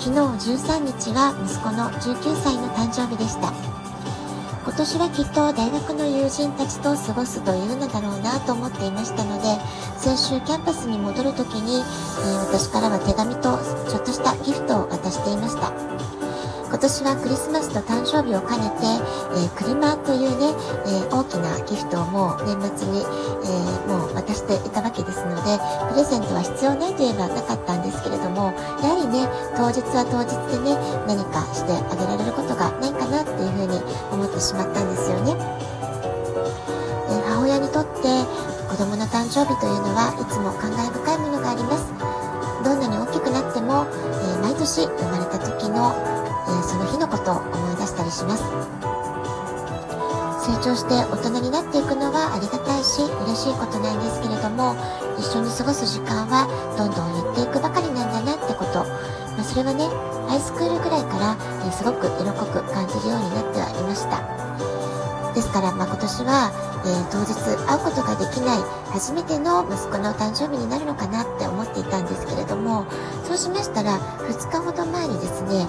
昨日13日は息子の19歳の誕生日でした。今年はきっと大学の友人たちと過ごすというのだろうなと思っていましたので、先週キャンパスに戻る時に、えー、私からは手紙とちょっとしたギフトを渡していました。今年はクリスマスと誕生日を兼ねて、えー、クリマというね、えー、大きなギフトをもう年末に、えー、もう渡していたわけですので、プレゼントは必要ないといえばなかったんですけれども、やはりね、当日は当日でね、何かしてあげられることがないかなっていうふうに思ってしまったんですよね。え母親にとって子供の誕生日というのはいつも感慨深いものがあります。どんなに大きくなっても、え毎年生まれた時のえその日のことを思い出したりします。成長して大人になっていくのはありがたいし嬉しいことなんですけれども一緒に過ごす時間はどんどん減っていくばかりなんだなってこと、まあ、それはねハイスクールぐらいから、えすごく色濃く感じるようになってはいました。ですから、まあ、今年は、えー、当日会うことができない初めての息子の誕生日になるのかなって思っていたんですけれどもそうしましたら2日ほど前にですね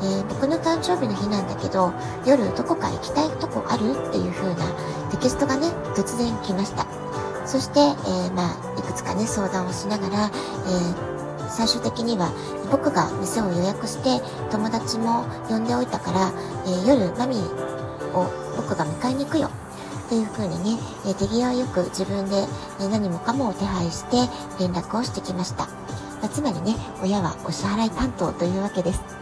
えー、僕の誕生日の日なんだけど、夜どこか行きたいとこある？っていう風なテキストがね、突然来ました。そして、えー、まあ、いくつかね、相談をしながら、えー、最終的には僕が店を予約して友達も呼んでおいたから、えー、夜マミーを僕が迎えに行くよっていう風にね、え手際よく自分で、え何もかもを手配して連絡をしてきました。ま、つまりね、親はお支払い担当というわけです。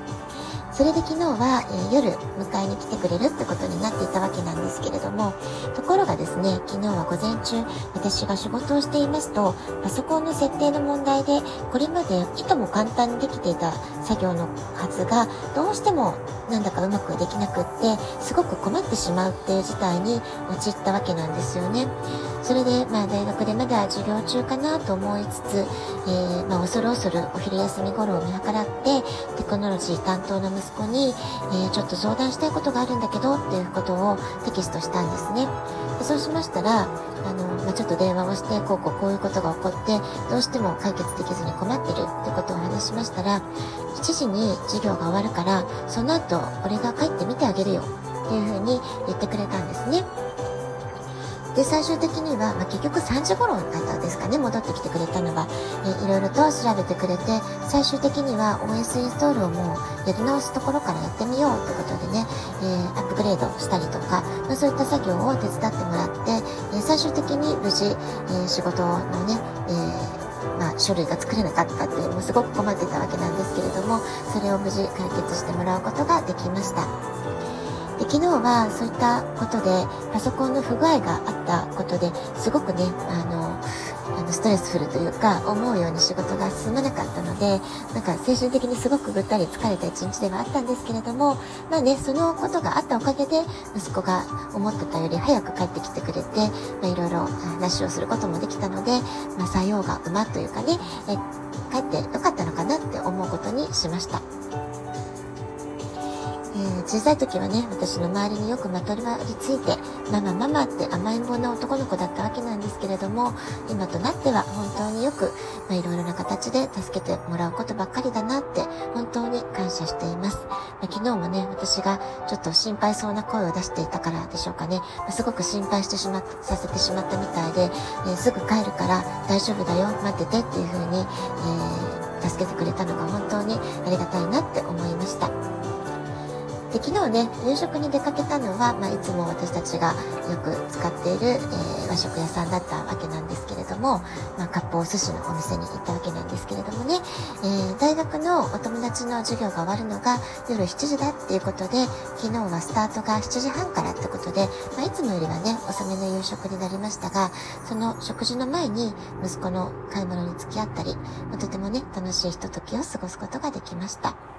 それで昨日は、えー、夜迎えに来てくれるってことになっていたわけなんですけれども、ところがですね、昨日は午前中、私が仕事をしていますと、パソコンの設定の問題で、これまでいとも簡単にできていた作業のはずが、どうしてもなんだかうまくできなくって、すごく困ってしまうっていう事態に陥ったわけなんですよね。それで、まあ、大学でまだ授業中かなと思いつつ、えー、まあ、恐る恐るお昼休み頃を見計らって、クノロジー担当の息子に、えー、ちょっと相談したいことがあるんだけど、っていうことをテキストしたんですね。でそうしましたら、あの、まあ、ちょっと電話をして、こうこうこういうことが起こって、どうしても解決できずに困ってるってことを話しましたら、7時に授業が終わるから、その後、俺が帰ってみてあげるよ、っていうふうに言ってくれたんですね。で、最終的には、まあ、結局3時頃だったんですかね、戻ってきてくれたのは、えー、いろいろと調べてくれて、最終的には OS インストールをもうやり直すところからやってみようということでね、えー、アップグレードしたりとか、まあ、そういった作業を手伝ってもらって、えー、最終的に無事、え仕事のね、えまあ、書類が作れなかったってもうすごく困ってたわけなんですけれどもそれを無事解決してもらうことができました。昨日はそういったことでパソコンの不具合があったことですごくねあのあのストレスフルというか思うように仕事が進まなかったのでなんか精神的にすごくぐったり疲れた一日ではあったんですけれどもまあねそのことがあったおかげで息子が思ってたより早く帰ってきてくれて、いろいろ話をすることもできたので、まあ、作用が馬というかねえ帰ってよかったのかなって思うことにしました。えー、小さい時はね、私の周りによくまとりついて、ママママって甘えん坊な男の子だったわけなんですけれども、今となっては本当によく、まあ、いろいろな形で助けてもらうことばっかりだなって、本当に感謝しています。まあ、昨日もね、私がちょっと心配そうな声を出していたからでしょうかね、まあ、すごく心配してしま、させてしまったみたいで、えー、すぐ帰るから大丈夫だよ、待っててっていう風に、えー、助けてくれたのが本当にありがたいなって思いました。で昨日ね夕食に出かけたのは、まあ、いつも私たちがよく使っている、えー、和食屋さんだったわけなんですけれども、まあ、割烹寿司のお店に行ったわけなんですけれどもね、えー、大学のお友達の授業が終わるのが夜7時だっていうことで昨日はスタートが7時半からってことで、まあ、いつもよりはね遅めの夕食になりましたがその食事の前に息子の買い物に付き合ったり、まあ、とてもね楽しいひとときを過ごすことができました。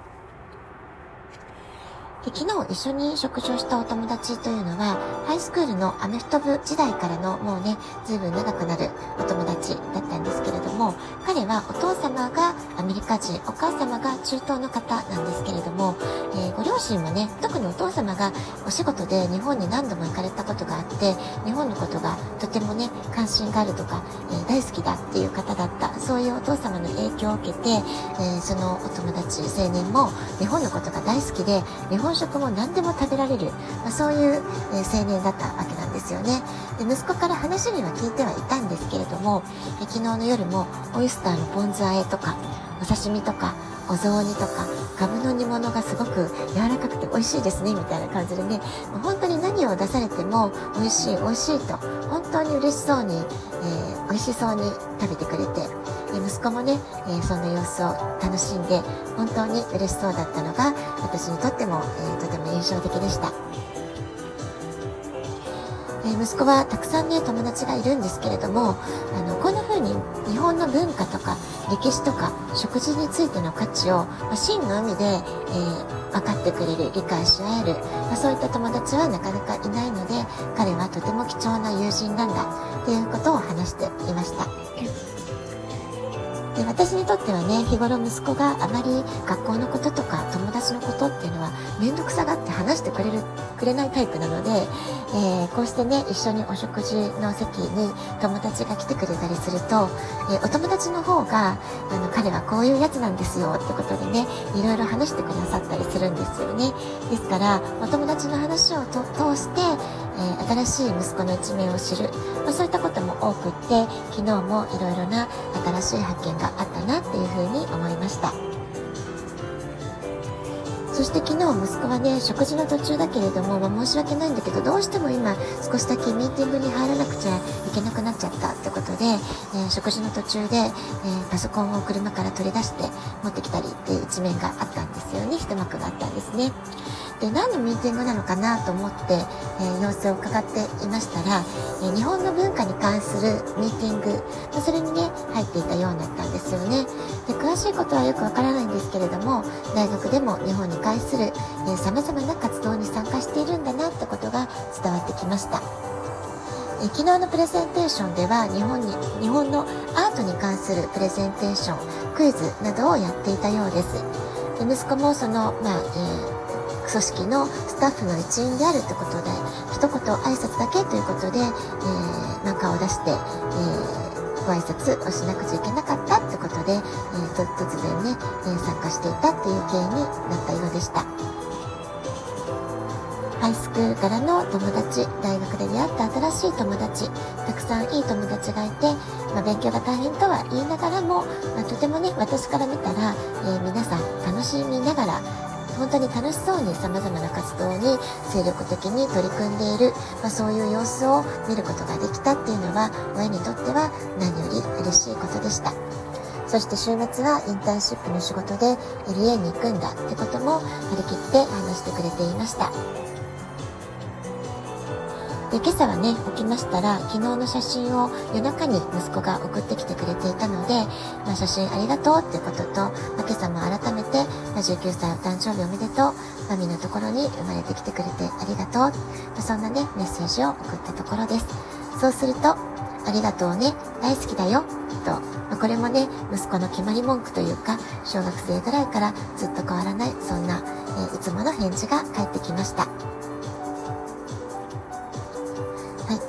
で昨日一緒に食事をしたお友達というのは、ハイスクールのアメフト部時代からのもうね、ずいぶん長くなるお友達だったんですけれども、彼はお父様がアメリカ人、お母様が中東の方なんですけれども、えー、ご両親もね、特にお父様がお仕事で日本に何度も行かれたことがあって、日本のことがとてもね、関心があるとか、えー、大好きだっていう方だった、そういうお父様の影響を受けて、えー、そのお友達、青年も日本のことが大好きで、日本食も何でも食べられる、まあ、そういう、え青年だったわけなんですよね。で息子から話には聞いてはいたんですけれども、昨日の夜もオイスターのポン酢和えとか、お刺身とか、お雑煮とか、かぶの煮物がすごく柔らかくて美味しいですね、みたいな感じでね、本当に何を出されても美味しい、美味しいと、本当に嬉しそうに、えー、美味しそうに食べてくれて、息子もね、えー、そんな様子を楽しんで、本当に嬉しそうだったのが、私にとっても、えー、とても印象的でした。え息子はたくさんね友達がいるんですけれどもあのこんな風に日本の文化とか歴史とか食事についての価値を、まあ、真の意味で、えー、分かってくれる理解し合える、まあ、そういった友達はなかなかいないので彼はとても貴重な友人なんだっていうことを話していました。で私にとってはね日頃息子があまり学校のこととか友達のことっていうのは面倒くさがって話してくれるくれないタイプなので、えー、こうしてね一緒にお食事の席に友達が来てくれたりすると、えー、お友達の方があの彼はこういうやつなんですよってことでねいろいろ話してくださったりするんですよね。ですからお友達の話を通して、えー、新しい息子の一面を知る、まあ、そういったことも多くって昨日もいろいろな新しい発見があったなっていうふうに思いました。そして昨日息子はね食事の途中だけれども、まあ、申し訳ないんだけどどうしても今少しだけミーティングに入らなくちゃいけなくなっちゃったってことで、えー、食事の途中で、えー、パソコンを車から取り出して持ってきたりっていう一面があったんですよね。一幕があったんですね。で何のミーティングなのかなと思って、えー、様子を伺っていましたら、え、日本の文化に関するミーティング、ま、それにね入っていたようになったんですよね。で詳しいことはよくわからないんですけれども大学でも日本に関するさまざまな活動に参加しているんだなってことが伝わってきました。え昨日のプレゼンテーションでは日本に日本のアートに関するプレゼンテーションクイズなどをやっていたようです。息子もその、まあえー組織のスタッフの一員であるということで一言挨拶だけということで、えー、なんかを出して、えー、ご挨拶をしなくちゃいけなかったってことで、えー、突然ね、え、参加していたっていう経緯になったようでした。ハイスクールからの友達、大学で出会った新しい友達、たくさんいい友達がいて、まあ、勉強が大変とは言いながらも、まあ、とてもね、私から見たら、えー、皆さん楽しみながら、本当に楽しそうにさまざまな活動に精力的に取り組んでいる、まあ、そういう様子を見ることができたっていうのは親にとっては何より嬉しいことでした。そして週末はインターンシップの仕事で LA に行くんだってことも張り切って話してくれていました。で今朝はね起きましたら昨日の写真を夜中に息子が送ってきてくれていたので、まあ、写真ありがとうってことと、まあ、今朝も改めて、まあ、19歳お誕生日おめでとうマミのところに生まれてきてくれてありがとう、まあ、そんなねメッセージを送ったところです。そうするとありがとうね大好きだよと、まあ、これもね息子の決まり文句というか小学生ぐらいからずっと変わらないそんな、えー、いつもの返事が返ってきました。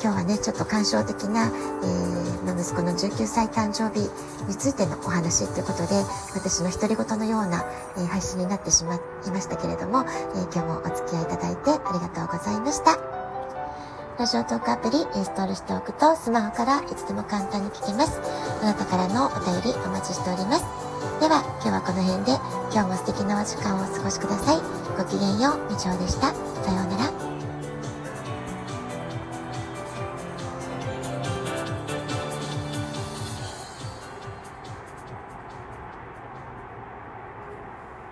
今日はね、ちょっと感傷的な、えー、ま息子の19歳誕生日についてのお話ということで、私の独り言のような、えー、配信になってしまいましたけれども、えー、今日もお付き合いいただいてありがとうございました。ラジオトークアプリインストールしておくとスマホからいつでも簡単に聞けます。あなたからのお便りお待ちしております。では、今日はこの辺で今日も素敵なお時間をお過ごしください。ごきげんよう、みちょうでしたさようなら。